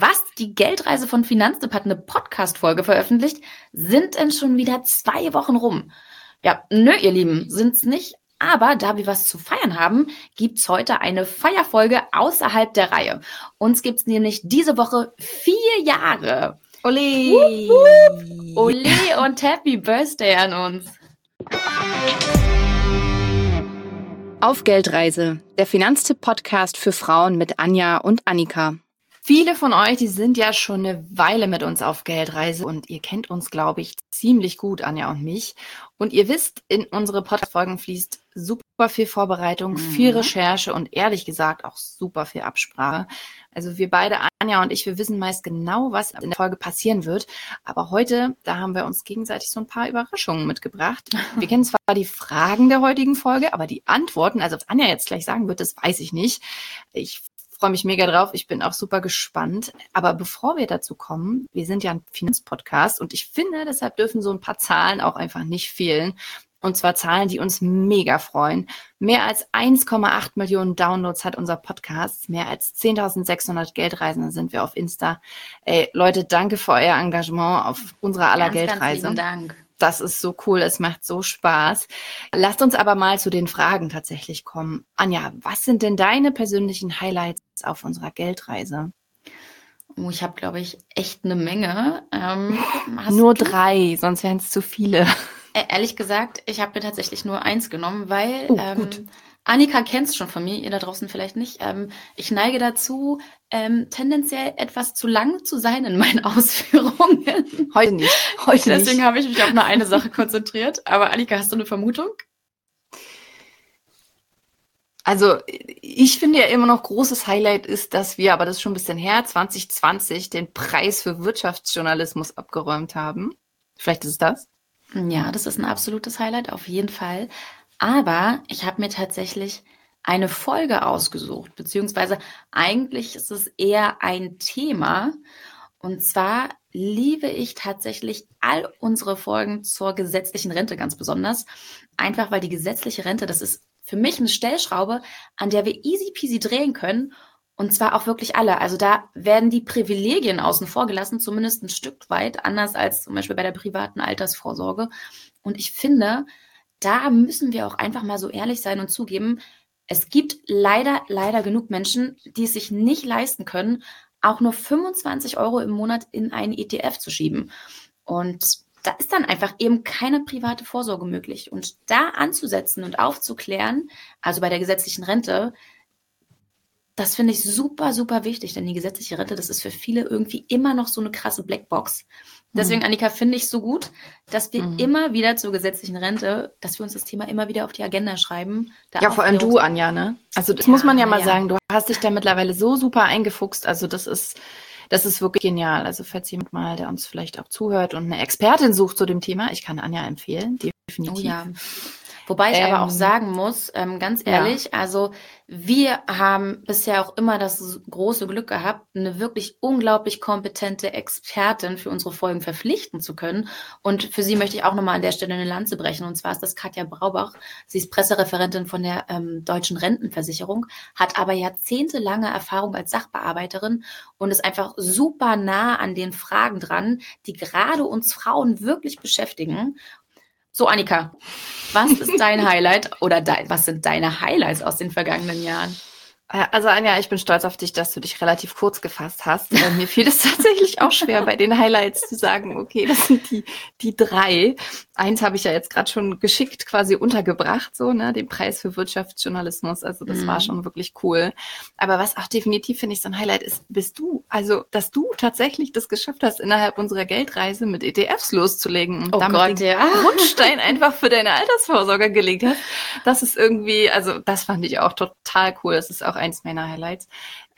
Was? Die Geldreise von Finanztipp hat eine Podcast-Folge veröffentlicht? Sind denn schon wieder zwei Wochen rum? Ja, nö, ihr Lieben, sind's nicht. Aber da wir was zu feiern haben, gibt's heute eine Feierfolge außerhalb der Reihe. Uns gibt's nämlich diese Woche vier Jahre. Ole! Ole und Happy Birthday an uns. Auf Geldreise, der Finanztipp-Podcast für Frauen mit Anja und Annika. Viele von euch, die sind ja schon eine Weile mit uns auf Geldreise und ihr kennt uns, glaube ich, ziemlich gut, Anja und mich. Und ihr wisst, in unsere Podcast-Folgen fließt super viel Vorbereitung, mhm. viel Recherche und ehrlich gesagt auch super viel Absprache. Also wir beide, Anja und ich, wir wissen meist genau, was in der Folge passieren wird. Aber heute, da haben wir uns gegenseitig so ein paar Überraschungen mitgebracht. Wir kennen zwar die Fragen der heutigen Folge, aber die Antworten, also was Anja jetzt gleich sagen wird, das weiß ich nicht. Ich freue mich mega drauf. Ich bin auch super gespannt. Aber bevor wir dazu kommen, wir sind ja ein Finanzpodcast und ich finde, deshalb dürfen so ein paar Zahlen auch einfach nicht fehlen. Und zwar Zahlen, die uns mega freuen. Mehr als 1,8 Millionen Downloads hat unser Podcast. Mehr als 10.600 Geldreisende sind wir auf Insta. Ey, Leute, danke für euer Engagement auf unserer aller ganz, Geldreise. Ganz Dank. Das ist so cool, es macht so Spaß. Lasst uns aber mal zu den Fragen tatsächlich kommen. Anja, was sind denn deine persönlichen Highlights auf unserer Geldreise? Oh, ich habe, glaube ich, echt eine Menge. Ähm, nur drei, sonst wären es zu viele. Äh, ehrlich gesagt, ich habe mir tatsächlich nur eins genommen, weil oh, ähm, Annika kennt es schon von mir, ihr da draußen vielleicht nicht. Ähm, ich neige dazu, ähm, tendenziell etwas zu lang zu sein in meinen Ausführungen. Heute nicht. Heute Deswegen habe ich mich auf nur eine Sache konzentriert. Aber Annika, hast du eine Vermutung? Also ich finde ja immer noch großes Highlight ist, dass wir, aber das ist schon ein bisschen her, 2020 den Preis für Wirtschaftsjournalismus abgeräumt haben. Vielleicht ist es das? Ja, das ist ein absolutes Highlight, auf jeden Fall. Aber ich habe mir tatsächlich eine Folge ausgesucht, beziehungsweise eigentlich ist es eher ein Thema. Und zwar liebe ich tatsächlich all unsere Folgen zur gesetzlichen Rente ganz besonders. Einfach weil die gesetzliche Rente, das ist für mich eine Stellschraube, an der wir easy peasy drehen können. Und zwar auch wirklich alle. Also da werden die Privilegien außen vor gelassen, zumindest ein Stück weit, anders als zum Beispiel bei der privaten Altersvorsorge. Und ich finde, da müssen wir auch einfach mal so ehrlich sein und zugeben, es gibt leider, leider genug Menschen, die es sich nicht leisten können, auch nur 25 Euro im Monat in einen ETF zu schieben. Und da ist dann einfach eben keine private Vorsorge möglich. Und da anzusetzen und aufzuklären, also bei der gesetzlichen Rente, das finde ich super, super wichtig, denn die gesetzliche Rente, das ist für viele irgendwie immer noch so eine krasse Blackbox. Deswegen, mhm. Annika, finde ich so gut, dass wir mhm. immer wieder zur gesetzlichen Rente, dass wir uns das Thema immer wieder auf die Agenda schreiben. ja, vor allem du, Anja, ne? Also das ja, muss man ja mal ja. sagen, du hast dich da mittlerweile so super eingefuchst. Also das ist, das ist wirklich genial. Also falls jemand mal, der uns vielleicht auch zuhört und eine Expertin sucht zu dem Thema, ich kann Anja empfehlen, definitiv. Oh ja. Wobei ich ähm, aber auch ähm, sagen muss, ähm, ganz ehrlich, ja. also wir haben bisher auch immer das große Glück gehabt, eine wirklich unglaublich kompetente Expertin für unsere Folgen verpflichten zu können. Und für sie möchte ich auch nochmal an der Stelle eine Lanze brechen. Und zwar ist das Katja Braubach. Sie ist Pressereferentin von der ähm, Deutschen Rentenversicherung, hat aber jahrzehntelange Erfahrung als Sachbearbeiterin und ist einfach super nah an den Fragen dran, die gerade uns Frauen wirklich beschäftigen. So, Annika, was ist dein Highlight oder dein, was sind deine Highlights aus den vergangenen Jahren? Also Anja, ich bin stolz auf dich, dass du dich relativ kurz gefasst hast. Äh, mir fiel es tatsächlich auch schwer, bei den Highlights zu sagen, okay, das sind die, die drei. Eins habe ich ja jetzt gerade schon geschickt quasi untergebracht, so, ne, den Preis für Wirtschaftsjournalismus. Also das mhm. war schon wirklich cool. Aber was auch definitiv, finde ich, so ein Highlight ist, bist du. Also, dass du tatsächlich das geschafft hast, innerhalb unserer Geldreise mit ETFs loszulegen und oh damit Gott, den ja. Grundstein einfach für deine Altersvorsorge gelegt hast. Das ist irgendwie, also das fand ich auch total cool. Das ist auch eins meiner Highlights.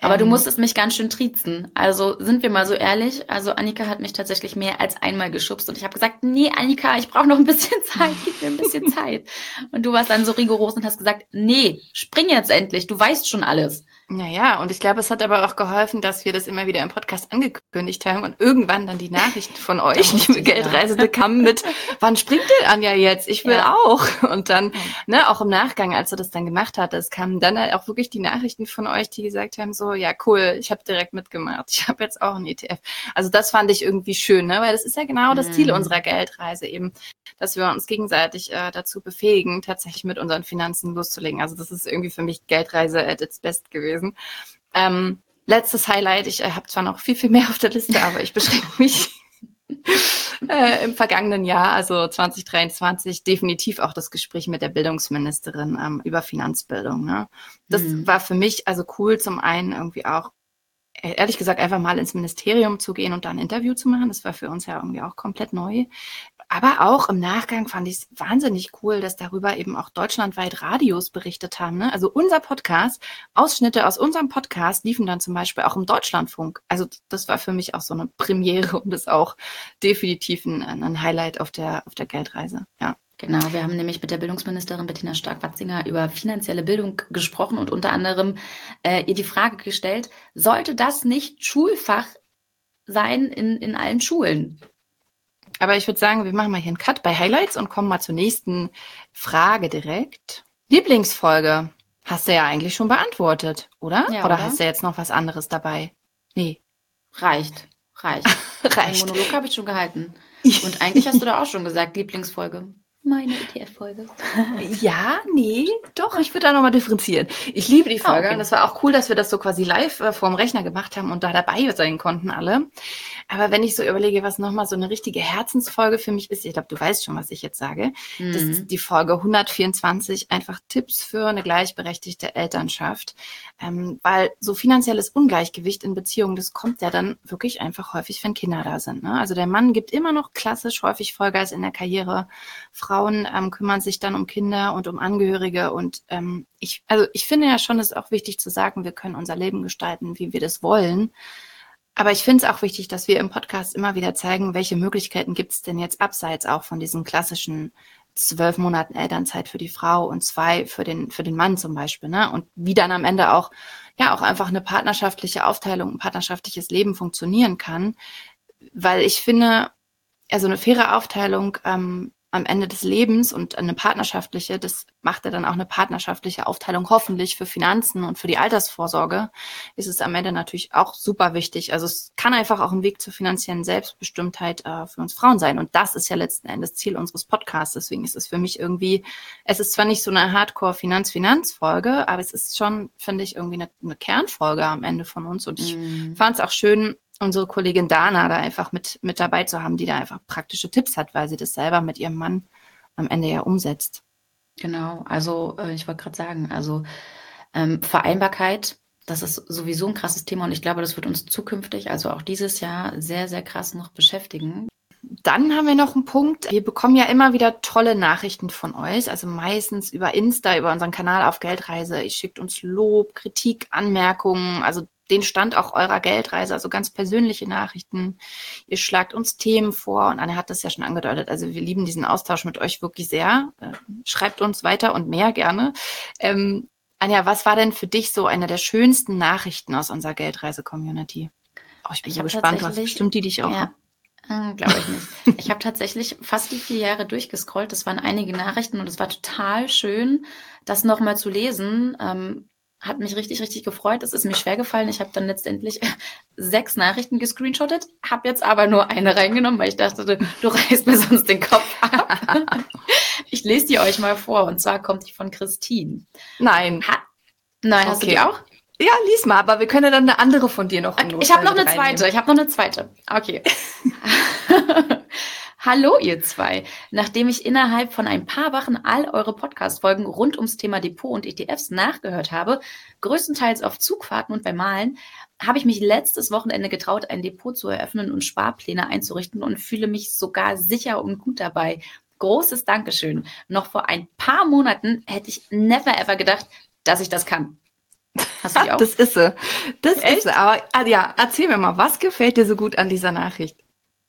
Aber ähm, du musstest mich ganz schön triezen. Also sind wir mal so ehrlich. Also Annika hat mich tatsächlich mehr als einmal geschubst und ich habe gesagt, nee, Annika, ich brauche noch ein bisschen Zeit, gib mir ein bisschen Zeit. Und du warst dann so rigoros und hast gesagt, nee, spring jetzt endlich, du weißt schon alles. Naja, und ich glaube, es hat aber auch geholfen, dass wir das immer wieder im Podcast angekündigt haben und irgendwann dann die Nachrichten von euch, liebe Geldreisende, kamen mit, wann springt denn Anja jetzt? Ich will ja. auch. Und dann, ne, auch im Nachgang, als du das dann gemacht hattest, kamen dann halt auch wirklich die Nachrichten von euch, die gesagt haben, so, ja, cool, ich habe direkt mitgemacht. Ich habe jetzt auch einen ETF. Also das fand ich irgendwie schön, ne? weil das ist ja genau das Ziel mhm. unserer Geldreise eben, dass wir uns gegenseitig äh, dazu befähigen, tatsächlich mit unseren Finanzen loszulegen. Also das ist irgendwie für mich Geldreise at its best gewesen. Ähm, letztes Highlight, ich äh, habe zwar noch viel, viel mehr auf der Liste, aber ich beschränke mich äh, im vergangenen Jahr, also 2023, definitiv auch das Gespräch mit der Bildungsministerin ähm, über Finanzbildung. Ne? Das mhm. war für mich also cool, zum einen irgendwie auch äh, ehrlich gesagt einfach mal ins Ministerium zu gehen und da ein Interview zu machen. Das war für uns ja irgendwie auch komplett neu. Aber auch im Nachgang fand ich es wahnsinnig cool, dass darüber eben auch deutschlandweit Radios berichtet haben. Ne? Also unser Podcast, Ausschnitte aus unserem Podcast liefen dann zum Beispiel auch im Deutschlandfunk. Also das war für mich auch so eine Premiere und ist auch definitiv ein, ein Highlight auf der, auf der Geldreise. Ja. Genau, wir haben nämlich mit der Bildungsministerin Bettina Stark-Watzinger über finanzielle Bildung gesprochen und unter anderem äh, ihr die Frage gestellt, sollte das nicht Schulfach sein in, in allen Schulen? Aber ich würde sagen, wir machen mal hier einen Cut bei Highlights und kommen mal zur nächsten Frage direkt. Lieblingsfolge hast du ja eigentlich schon beantwortet, oder? Ja, oder, oder? hast du jetzt noch was anderes dabei? Nee. Reicht. Reicht. Reicht. Einen Monolog habe ich schon gehalten. Und eigentlich hast du da auch schon gesagt, Lieblingsfolge meine ETF-Folge. ja, nee, doch, ich würde da nochmal differenzieren. Ich liebe die Folge. Ah, okay. Das war auch cool, dass wir das so quasi live äh, vorm Rechner gemacht haben und da dabei sein konnten alle. Aber wenn ich so überlege, was nochmal so eine richtige Herzensfolge für mich ist, ich glaube, du weißt schon, was ich jetzt sage. Mhm. Das ist die Folge 124, einfach Tipps für eine gleichberechtigte Elternschaft. Ähm, weil so finanzielles Ungleichgewicht in Beziehungen, das kommt ja dann wirklich einfach häufig, wenn Kinder da sind. Ne? Also der Mann gibt immer noch klassisch häufig Vollgas in der Karriere. Frauen ähm, kümmern sich dann um Kinder und um Angehörige. Und ähm, ich, also ich finde ja schon, es ist auch wichtig zu sagen, wir können unser Leben gestalten, wie wir das wollen. Aber ich finde es auch wichtig, dass wir im Podcast immer wieder zeigen, welche Möglichkeiten gibt es denn jetzt abseits auch von diesen klassischen zwölf Monaten Elternzeit für die Frau und zwei für den, für den Mann zum Beispiel, ne? Und wie dann am Ende auch, ja, auch einfach eine partnerschaftliche Aufteilung, ein partnerschaftliches Leben funktionieren kann. Weil ich finde, also eine faire Aufteilung ähm, am Ende des Lebens und eine partnerschaftliche, das macht er dann auch eine partnerschaftliche Aufteilung hoffentlich für Finanzen und für die Altersvorsorge, ist es am Ende natürlich auch super wichtig. Also es kann einfach auch ein Weg zur finanziellen Selbstbestimmtheit äh, für uns Frauen sein. Und das ist ja letzten Endes Ziel unseres Podcasts. Deswegen ist es für mich irgendwie, es ist zwar nicht so eine Hardcore-Finanz-Finanz-Folge, aber es ist schon, finde ich, irgendwie eine, eine Kernfolge am Ende von uns. Und ich mm. fand es auch schön, unsere Kollegin Dana da einfach mit, mit dabei zu haben, die da einfach praktische Tipps hat, weil sie das selber mit ihrem Mann am Ende ja umsetzt. Genau, also äh, ich wollte gerade sagen, also ähm, Vereinbarkeit, das ist sowieso ein krasses Thema und ich glaube, das wird uns zukünftig, also auch dieses Jahr, sehr, sehr krass noch beschäftigen. Dann haben wir noch einen Punkt. Wir bekommen ja immer wieder tolle Nachrichten von euch, also meistens über Insta, über unseren Kanal auf Geldreise. Ihr schickt uns Lob, Kritik, Anmerkungen. Also den Stand auch eurer Geldreise, also ganz persönliche Nachrichten. Ihr schlagt uns Themen vor und Anne hat das ja schon angedeutet. Also wir lieben diesen Austausch mit euch wirklich sehr. Äh, schreibt uns weiter und mehr gerne. Ähm, Anja, was war denn für dich so eine der schönsten Nachrichten aus unserer Geldreise-Community? Oh, ich bin ich so gespannt, was bestimmt die dich auch. Ja. Äh, Glaube ich nicht. ich habe tatsächlich fast die vier Jahre durchgescrollt. Das waren einige Nachrichten und es war total schön, das nochmal zu lesen. Ähm, hat mich richtig, richtig gefreut. Es ist mir schwer gefallen. Ich habe dann letztendlich sechs Nachrichten gescreenshottet, habe jetzt aber nur eine reingenommen, weil ich dachte, du, du reißt mir sonst den Kopf ab. ich lese die euch mal vor und zwar kommt die von Christine. Nein. Ha Nein, okay. hast du die auch? Ja, lies mal, aber wir können dann eine andere von dir noch. Ich habe noch eine zweite. Ich habe noch eine zweite. Okay. Hallo ihr zwei. Nachdem ich innerhalb von ein paar Wochen all eure Podcast-Folgen rund ums Thema Depot und ETFs nachgehört habe, größtenteils auf Zugfahrten und beim Malen, habe ich mich letztes Wochenende getraut, ein Depot zu eröffnen und Sparpläne einzurichten und fühle mich sogar sicher und gut dabei. Großes Dankeschön. Noch vor ein paar Monaten hätte ich never ever gedacht, dass ich das kann. Hast du die auch? Das ist sie. Das Echt? ist sie. Aber ah, ja, erzähl mir mal, was gefällt dir so gut an dieser Nachricht?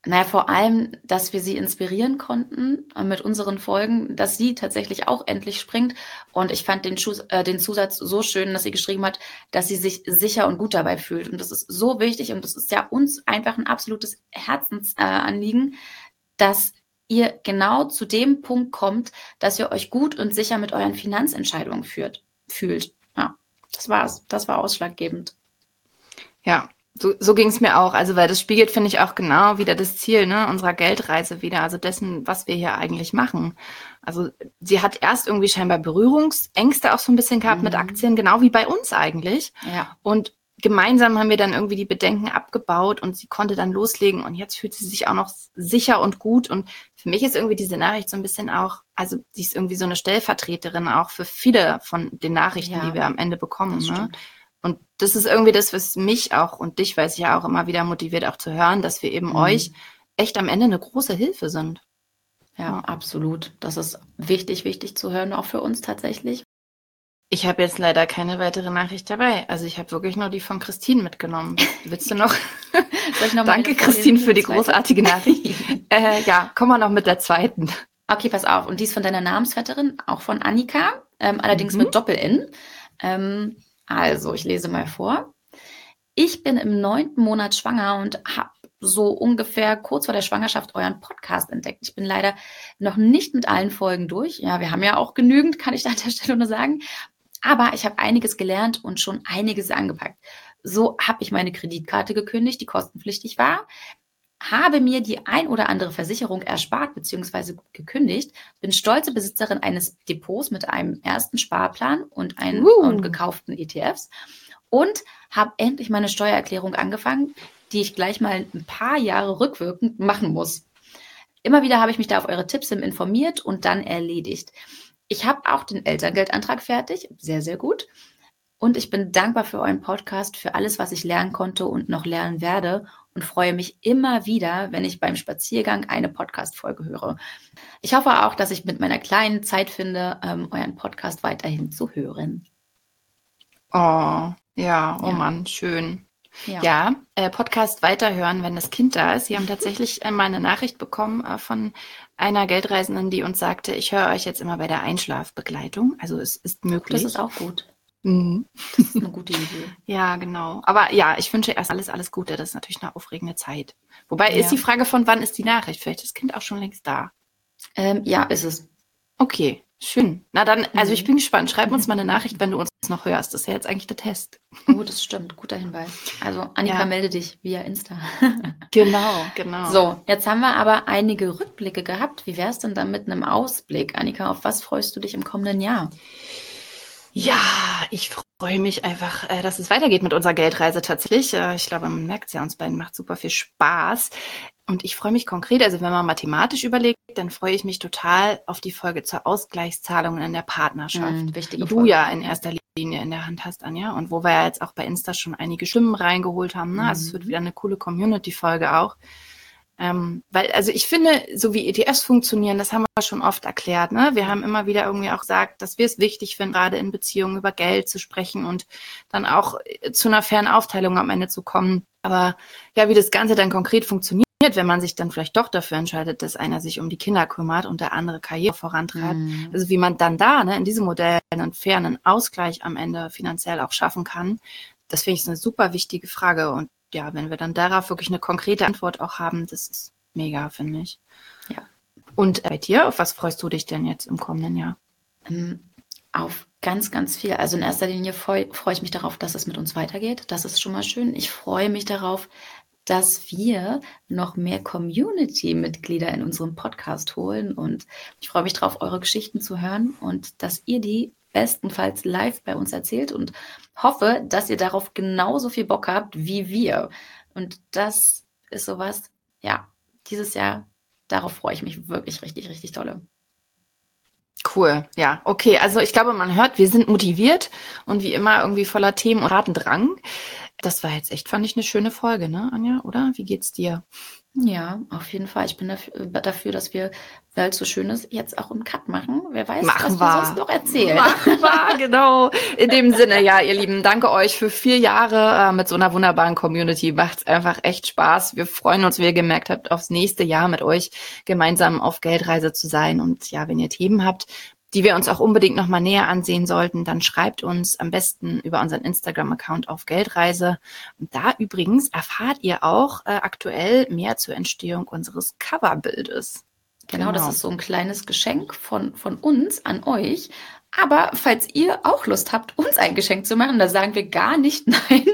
Naja, vor allem, dass wir sie inspirieren konnten äh, mit unseren Folgen, dass sie tatsächlich auch endlich springt. Und ich fand den, Schuss, äh, den Zusatz so schön, dass sie geschrieben hat, dass sie sich sicher und gut dabei fühlt. Und das ist so wichtig und das ist ja uns einfach ein absolutes Herzensanliegen, äh, dass ihr genau zu dem Punkt kommt, dass ihr euch gut und sicher mit euren Finanzentscheidungen führt, fühlt. Ja, das war's. Das war ausschlaggebend. Ja, so, so ging es mir auch. Also, weil das spiegelt, finde ich, auch genau wieder das Ziel ne, unserer Geldreise wieder, also dessen, was wir hier eigentlich machen. Also, sie hat erst irgendwie scheinbar Berührungsängste auch so ein bisschen gehabt mhm. mit Aktien, genau wie bei uns eigentlich. Ja. Und gemeinsam haben wir dann irgendwie die Bedenken abgebaut und sie konnte dann loslegen und jetzt fühlt sie sich auch noch sicher und gut. Und für mich ist irgendwie diese Nachricht so ein bisschen auch, also sie ist irgendwie so eine Stellvertreterin auch für viele von den Nachrichten, ja, die wir am Ende bekommen. Ne? Und das ist irgendwie das, was mich auch und dich weiß ich ja auch immer wieder motiviert, auch zu hören, dass wir eben mhm. euch echt am Ende eine große Hilfe sind. Ja, absolut. Das ist wichtig, wichtig zu hören, auch für uns tatsächlich. Ich habe jetzt leider keine weitere Nachricht dabei. Also ich habe wirklich nur die von Christine mitgenommen. Willst du noch? noch Danke, Christine, für die großartige Nachricht. äh, ja, kommen wir noch mit der zweiten. Okay, pass auf. Und die ist von deiner Namensvetterin, auch von Annika, ähm, allerdings mhm. mit Doppel-N. Ähm, also, ich lese mal vor. Ich bin im neunten Monat schwanger und habe so ungefähr kurz vor der Schwangerschaft euren Podcast entdeckt. Ich bin leider noch nicht mit allen Folgen durch. Ja, wir haben ja auch genügend, kann ich da an der Stelle nur sagen. Aber ich habe einiges gelernt und schon einiges angepackt. So habe ich meine Kreditkarte gekündigt, die kostenpflichtig war, habe mir die ein oder andere Versicherung erspart bzw. gekündigt, bin stolze Besitzerin eines Depots mit einem ersten Sparplan und, einen, uh. und gekauften ETFs und habe endlich meine Steuererklärung angefangen, die ich gleich mal ein paar Jahre rückwirkend machen muss. Immer wieder habe ich mich da auf eure Tipps informiert und dann erledigt. Ich habe auch den Elterngeldantrag fertig, sehr, sehr gut. Und ich bin dankbar für euren Podcast, für alles, was ich lernen konnte und noch lernen werde und freue mich immer wieder, wenn ich beim Spaziergang eine Podcast-Folge höre. Ich hoffe auch, dass ich mit meiner kleinen Zeit finde, ähm, euren Podcast weiterhin zu hören. Oh, ja, oh ja. Mann, schön. Ja, ja äh, Podcast weiterhören, wenn das Kind da ist. Sie haben tatsächlich äh, mal eine Nachricht bekommen äh, von einer Geldreisenden, die uns sagte, ich höre euch jetzt immer bei der Einschlafbegleitung. Also es ist möglich. Das ist auch gut. Mhm. Das ist eine gute Idee. ja, genau. Aber ja, ich wünsche erst alles, alles Gute. Das ist natürlich eine aufregende Zeit. Wobei ja. ist die Frage von wann ist die Nachricht? Vielleicht ist das Kind auch schon längst da. Ähm, ja, ist es. Okay, schön. Na dann, also ich mhm. bin gespannt. Schreib uns mal eine Nachricht, wenn du uns noch hörst. Das ist ja jetzt eigentlich der Test. Oh, das stimmt. Guter Hinweis. Also Annika, ja. melde dich via Insta. genau, genau. So, jetzt haben wir aber einige Rückblicke gehabt. Wie wäre es denn dann mit einem Ausblick? Annika, auf was freust du dich im kommenden Jahr? Ja, ich freue mich einfach, äh, dass es weitergeht mit unserer Geldreise tatsächlich. Äh, ich glaube, man merkt es ja, uns beiden macht super viel Spaß. Und ich freue mich konkret, also wenn man mathematisch überlegt, dann freue ich mich total auf die Folge zur Ausgleichszahlung in der Partnerschaft, mhm, die du Folge. ja in erster Linie in der Hand hast, Anja. Und wo wir ja jetzt auch bei Insta schon einige Stimmen reingeholt haben. Ne? Mhm. Also es wird wieder eine coole Community-Folge auch. Ähm, weil, also ich finde, so wie ETFs funktionieren, das haben wir schon oft erklärt. Ne? Wir haben immer wieder irgendwie auch gesagt, dass wir es wichtig finden, gerade in Beziehungen über Geld zu sprechen und dann auch äh, zu einer fairen Aufteilung am Ende zu kommen. Aber ja, wie das Ganze dann konkret funktioniert, wenn man sich dann vielleicht doch dafür entscheidet, dass einer sich um die Kinder kümmert und der andere Karriere vorantreibt. Mhm. Also wie man dann da ne, in diesem Modell einen fairen Ausgleich am Ende finanziell auch schaffen kann, das finde ich eine super wichtige Frage. Und ja, wenn wir dann darauf wirklich eine konkrete Antwort auch haben, das ist mega, finde ich. Ja. Und bei dir, auf was freust du dich denn jetzt im kommenden Jahr? Ähm, auf ganz, ganz viel. Also in erster Linie freue freu ich mich darauf, dass es mit uns weitergeht. Das ist schon mal schön. Ich freue mich darauf, dass wir noch mehr Community-Mitglieder in unserem Podcast holen. Und ich freue mich darauf, eure Geschichten zu hören und dass ihr die bestenfalls live bei uns erzählt und hoffe, dass ihr darauf genauso viel Bock habt wie wir. Und das ist sowas, ja, dieses Jahr, darauf freue ich mich wirklich richtig, richtig tolle. Cool, ja, okay. Also ich glaube, man hört, wir sind motiviert und wie immer irgendwie voller Themen und Ratendrang. Das war jetzt echt, fand ich, eine schöne Folge, ne, Anja, oder? Wie geht's dir? Ja, auf jeden Fall. Ich bin dafür, äh, dafür, dass wir, weil es so schön ist, jetzt auch einen Cut machen. Wer weiß, Machen was wir. wir sonst noch erzählen. Machen wir, genau. In dem Sinne, ja, ihr Lieben, danke euch für vier Jahre äh, mit so einer wunderbaren Community. Macht's einfach echt Spaß. Wir freuen uns, wie ihr gemerkt habt, aufs nächste Jahr mit euch gemeinsam auf Geldreise zu sein. Und ja, wenn ihr Themen habt, die wir uns auch unbedingt nochmal näher ansehen sollten, dann schreibt uns am besten über unseren Instagram-Account auf Geldreise. Und da übrigens erfahrt ihr auch äh, aktuell mehr zur Entstehung unseres Coverbildes. Genau, das ist so ein kleines Geschenk von, von uns an euch. Aber falls ihr auch Lust habt, uns ein Geschenk zu machen, da sagen wir gar nicht nein.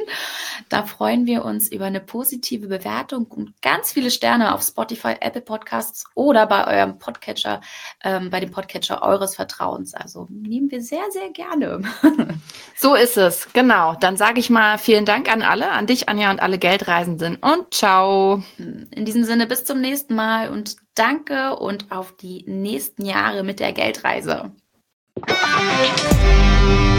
Da freuen wir uns über eine positive Bewertung und ganz viele Sterne auf Spotify, Apple Podcasts oder bei eurem Podcatcher, ähm, bei dem Podcatcher eures Vertrauens. Also nehmen wir sehr, sehr gerne. So ist es, genau. Dann sage ich mal vielen Dank an alle, an dich, Anja und alle Geldreisenden und ciao. In diesem Sinne, bis zum nächsten Mal und danke und auf die nächsten Jahre mit der Geldreise. Música